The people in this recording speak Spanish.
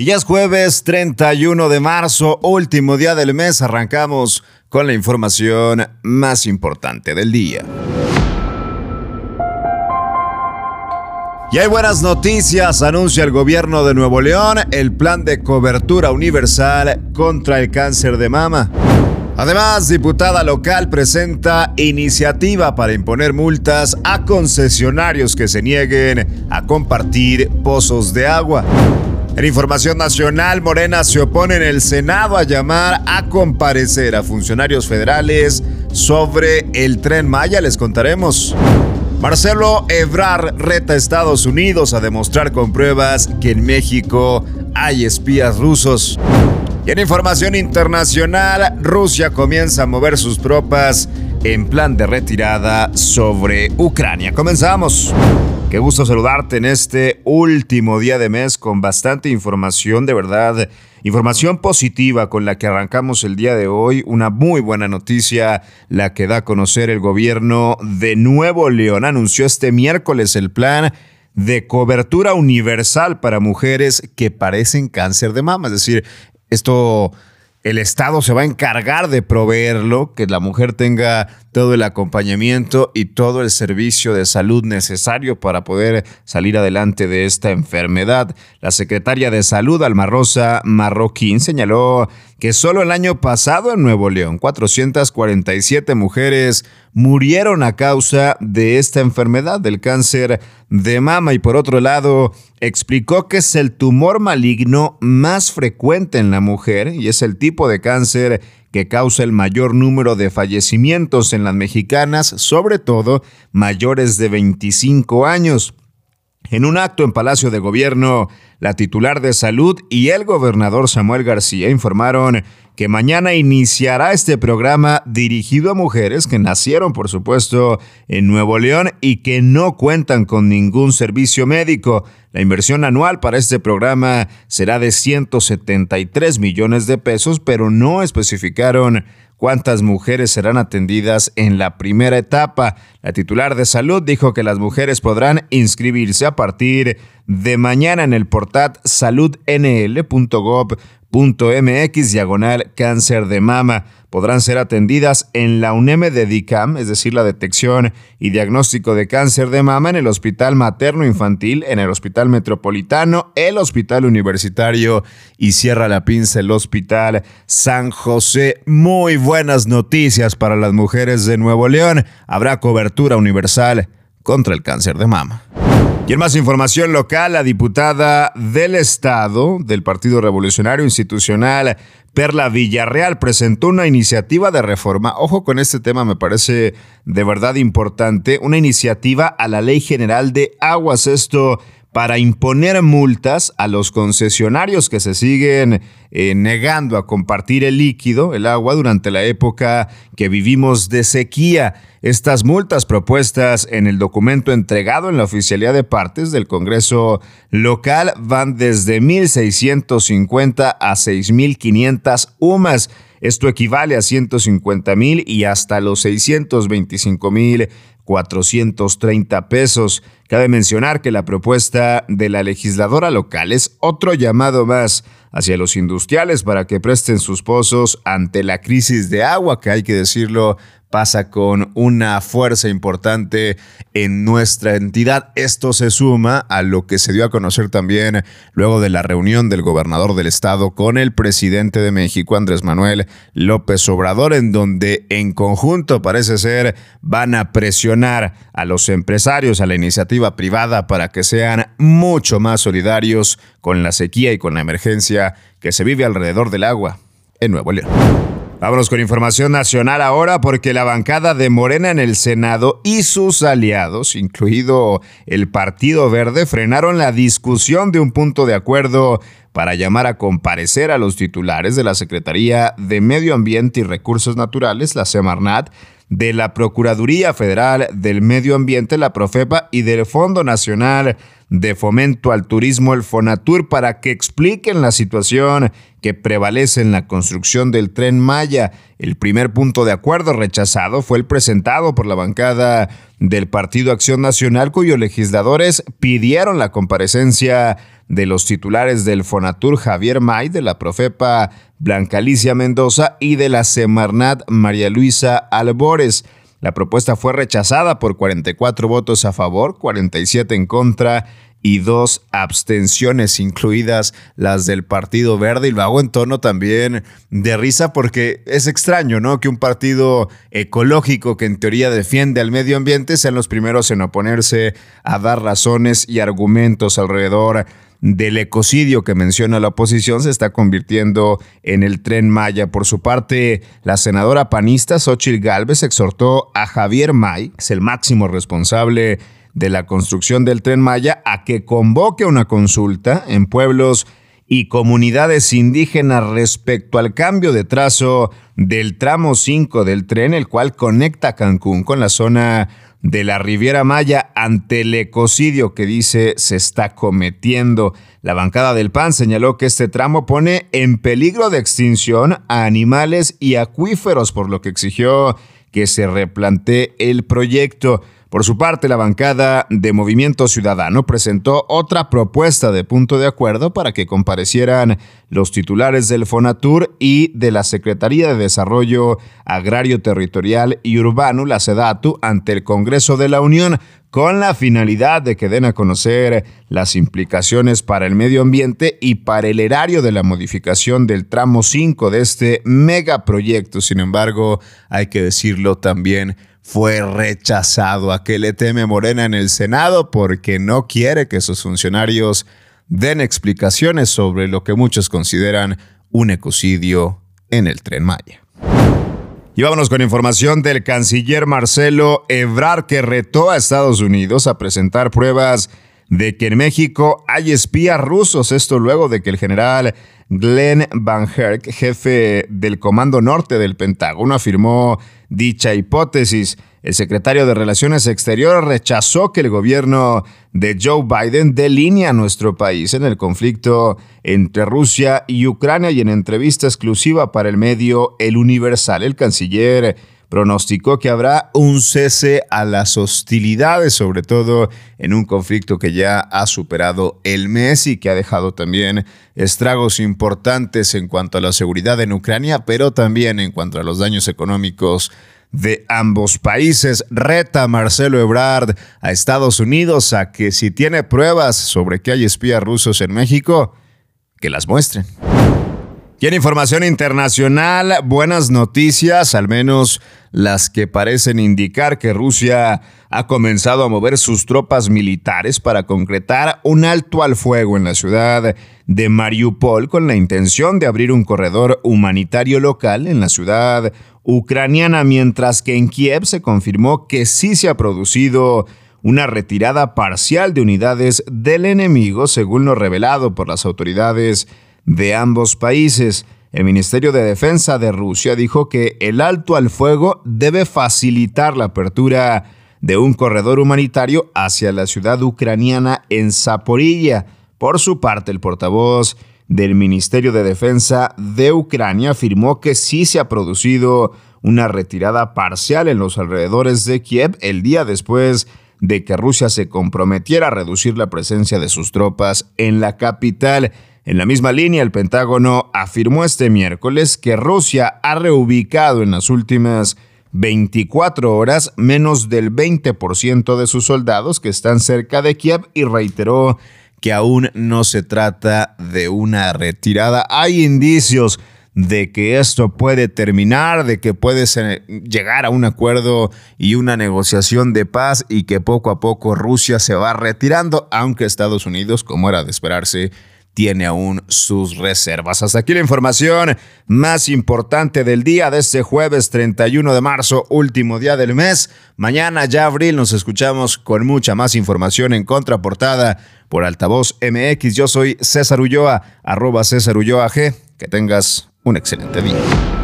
Y ya es jueves 31 de marzo, último día del mes, arrancamos con la información más importante del día. Y hay buenas noticias, anuncia el gobierno de Nuevo León el plan de cobertura universal contra el cáncer de mama. Además, diputada local presenta iniciativa para imponer multas a concesionarios que se nieguen a compartir pozos de agua. En información nacional, Morena se opone en el Senado a llamar a comparecer a funcionarios federales sobre el tren Maya. Les contaremos. Marcelo Ebrard reta a Estados Unidos a demostrar con pruebas que en México hay espías rusos. Y en información internacional, Rusia comienza a mover sus tropas en plan de retirada sobre Ucrania. Comenzamos. Qué gusto saludarte en este último día de mes con bastante información, de verdad, información positiva con la que arrancamos el día de hoy. Una muy buena noticia, la que da a conocer el gobierno de Nuevo León. Anunció este miércoles el plan de cobertura universal para mujeres que parecen cáncer de mama. Es decir, esto el Estado se va a encargar de proveerlo, que la mujer tenga todo el acompañamiento y todo el servicio de salud necesario para poder salir adelante de esta enfermedad. La secretaria de Salud, Alma Rosa Marroquín, señaló que solo el año pasado en Nuevo León 447 mujeres murieron a causa de esta enfermedad del cáncer de mama y por otro lado explicó que es el tumor maligno más frecuente en la mujer y es el tipo de cáncer que causa el mayor número de fallecimientos en las mexicanas, sobre todo mayores de 25 años. En un acto en Palacio de Gobierno, la titular de salud y el gobernador Samuel García informaron que mañana iniciará este programa dirigido a mujeres que nacieron, por supuesto, en Nuevo León y que no cuentan con ningún servicio médico. La inversión anual para este programa será de 173 millones de pesos, pero no especificaron cuántas mujeres serán atendidas en la primera etapa. La titular de salud dijo que las mujeres podrán inscribirse a partir de mañana en el portal saludnl.gov .mx diagonal cáncer de mama. Podrán ser atendidas en la UNEM de DICAM, es decir, la detección y diagnóstico de cáncer de mama en el Hospital Materno Infantil, en el Hospital Metropolitano, el Hospital Universitario y cierra la pinza el Hospital San José. Muy buenas noticias para las mujeres de Nuevo León. Habrá cobertura universal contra el cáncer de mama. Y en más información local, la diputada del Estado del Partido Revolucionario Institucional, Perla Villarreal, presentó una iniciativa de reforma. Ojo con este tema, me parece de verdad importante. Una iniciativa a la Ley General de Aguas. Esto para imponer multas a los concesionarios que se siguen eh, negando a compartir el líquido, el agua, durante la época que vivimos de sequía. Estas multas propuestas en el documento entregado en la oficialidad de partes del Congreso local van desde 1.650 a 6.500 UMAS. Esto equivale a 150 mil y hasta los 625 mil 430 pesos. Cabe mencionar que la propuesta de la legisladora local es otro llamado más hacia los industriales para que presten sus pozos ante la crisis de agua, que hay que decirlo, pasa con una fuerza importante en nuestra entidad. Esto se suma a lo que se dio a conocer también luego de la reunión del gobernador del estado con el presidente de México, Andrés Manuel López Obrador, en donde en conjunto parece ser van a presionar a los empresarios, a la iniciativa privada para que sean mucho más solidarios con la sequía y con la emergencia que se vive alrededor del agua en Nuevo León. Vámonos con información nacional ahora porque la bancada de Morena en el Senado y sus aliados, incluido el Partido Verde, frenaron la discusión de un punto de acuerdo para llamar a comparecer a los titulares de la Secretaría de Medio Ambiente y Recursos Naturales, la Semarnat, de la Procuraduría Federal del Medio Ambiente, la Profepa, y del Fondo Nacional de Fomento al Turismo, el Fonatur, para que expliquen la situación que prevalece en la construcción del tren Maya. El primer punto de acuerdo rechazado fue el presentado por la bancada del Partido Acción Nacional, cuyos legisladores pidieron la comparecencia de los titulares del Fonatur Javier May, de la Profepa Blanca Alicia Mendoza y de la Semarnat María Luisa Albores. La propuesta fue rechazada por 44 votos a favor, 47 en contra y dos abstenciones, incluidas las del Partido Verde. Y lo hago en tono también de risa porque es extraño, ¿no? Que un partido ecológico que en teoría defiende al medio ambiente sean los primeros en oponerse a dar razones y argumentos alrededor del ecocidio que menciona la oposición se está convirtiendo en el tren Maya. Por su parte, la senadora panista Xochitl Gálvez exhortó a Javier May, es el máximo responsable de la construcción del tren Maya, a que convoque una consulta en pueblos y comunidades indígenas respecto al cambio de trazo del tramo 5 del tren, el cual conecta Cancún con la zona de la Riviera Maya ante el ecocidio que dice se está cometiendo. La bancada del PAN señaló que este tramo pone en peligro de extinción a animales y acuíferos, por lo que exigió que se replantee el proyecto. Por su parte, la bancada de Movimiento Ciudadano presentó otra propuesta de punto de acuerdo para que comparecieran los titulares del Fonatur y de la Secretaría de Desarrollo Agrario Territorial y Urbano, la SEDATU, ante el Congreso de la Unión con la finalidad de que den a conocer las implicaciones para el medio ambiente y para el erario de la modificación del tramo 5 de este megaproyecto. Sin embargo, hay que decirlo también, fue rechazado. ¿A que le teme Morena en el Senado? Porque no quiere que sus funcionarios den explicaciones sobre lo que muchos consideran un ecocidio en el tren Maya. Y vámonos con información del canciller Marcelo Ebrard que retó a Estados Unidos a presentar pruebas de que en México hay espías rusos. Esto luego de que el general Glenn Van Herk, jefe del Comando Norte del Pentágono, afirmó dicha hipótesis. El secretario de Relaciones Exteriores rechazó que el gobierno de Joe Biden delinee a nuestro país en el conflicto entre Rusia y Ucrania y en entrevista exclusiva para el medio El Universal, el canciller pronosticó que habrá un cese a las hostilidades, sobre todo en un conflicto que ya ha superado el mes y que ha dejado también estragos importantes en cuanto a la seguridad en Ucrania, pero también en cuanto a los daños económicos de ambos países. Reta Marcelo Ebrard a Estados Unidos a que si tiene pruebas sobre que hay espías rusos en México, que las muestren. Y información internacional, buenas noticias, al menos las que parecen indicar que Rusia ha comenzado a mover sus tropas militares para concretar un alto al fuego en la ciudad de Mariupol con la intención de abrir un corredor humanitario local en la ciudad ucraniana, mientras que en Kiev se confirmó que sí se ha producido una retirada parcial de unidades del enemigo, según lo revelado por las autoridades de ambos países. El Ministerio de Defensa de Rusia dijo que el alto al fuego debe facilitar la apertura de un corredor humanitario hacia la ciudad ucraniana en Zaporilla. Por su parte, el portavoz del Ministerio de Defensa de Ucrania afirmó que sí se ha producido una retirada parcial en los alrededores de Kiev el día después de que Rusia se comprometiera a reducir la presencia de sus tropas en la capital. En la misma línea, el Pentágono afirmó este miércoles que Rusia ha reubicado en las últimas 24 horas menos del 20% de sus soldados que están cerca de Kiev y reiteró que aún no se trata de una retirada. Hay indicios de que esto puede terminar, de que puede llegar a un acuerdo y una negociación de paz y que poco a poco Rusia se va retirando, aunque Estados Unidos, como era de esperarse, tiene aún sus reservas. Hasta aquí la información más importante del día de este jueves 31 de marzo, último día del mes. Mañana ya abril nos escuchamos con mucha más información en contraportada por Altavoz MX. Yo soy César Ulloa, arroba César Ulloa G. Que tengas un excelente día.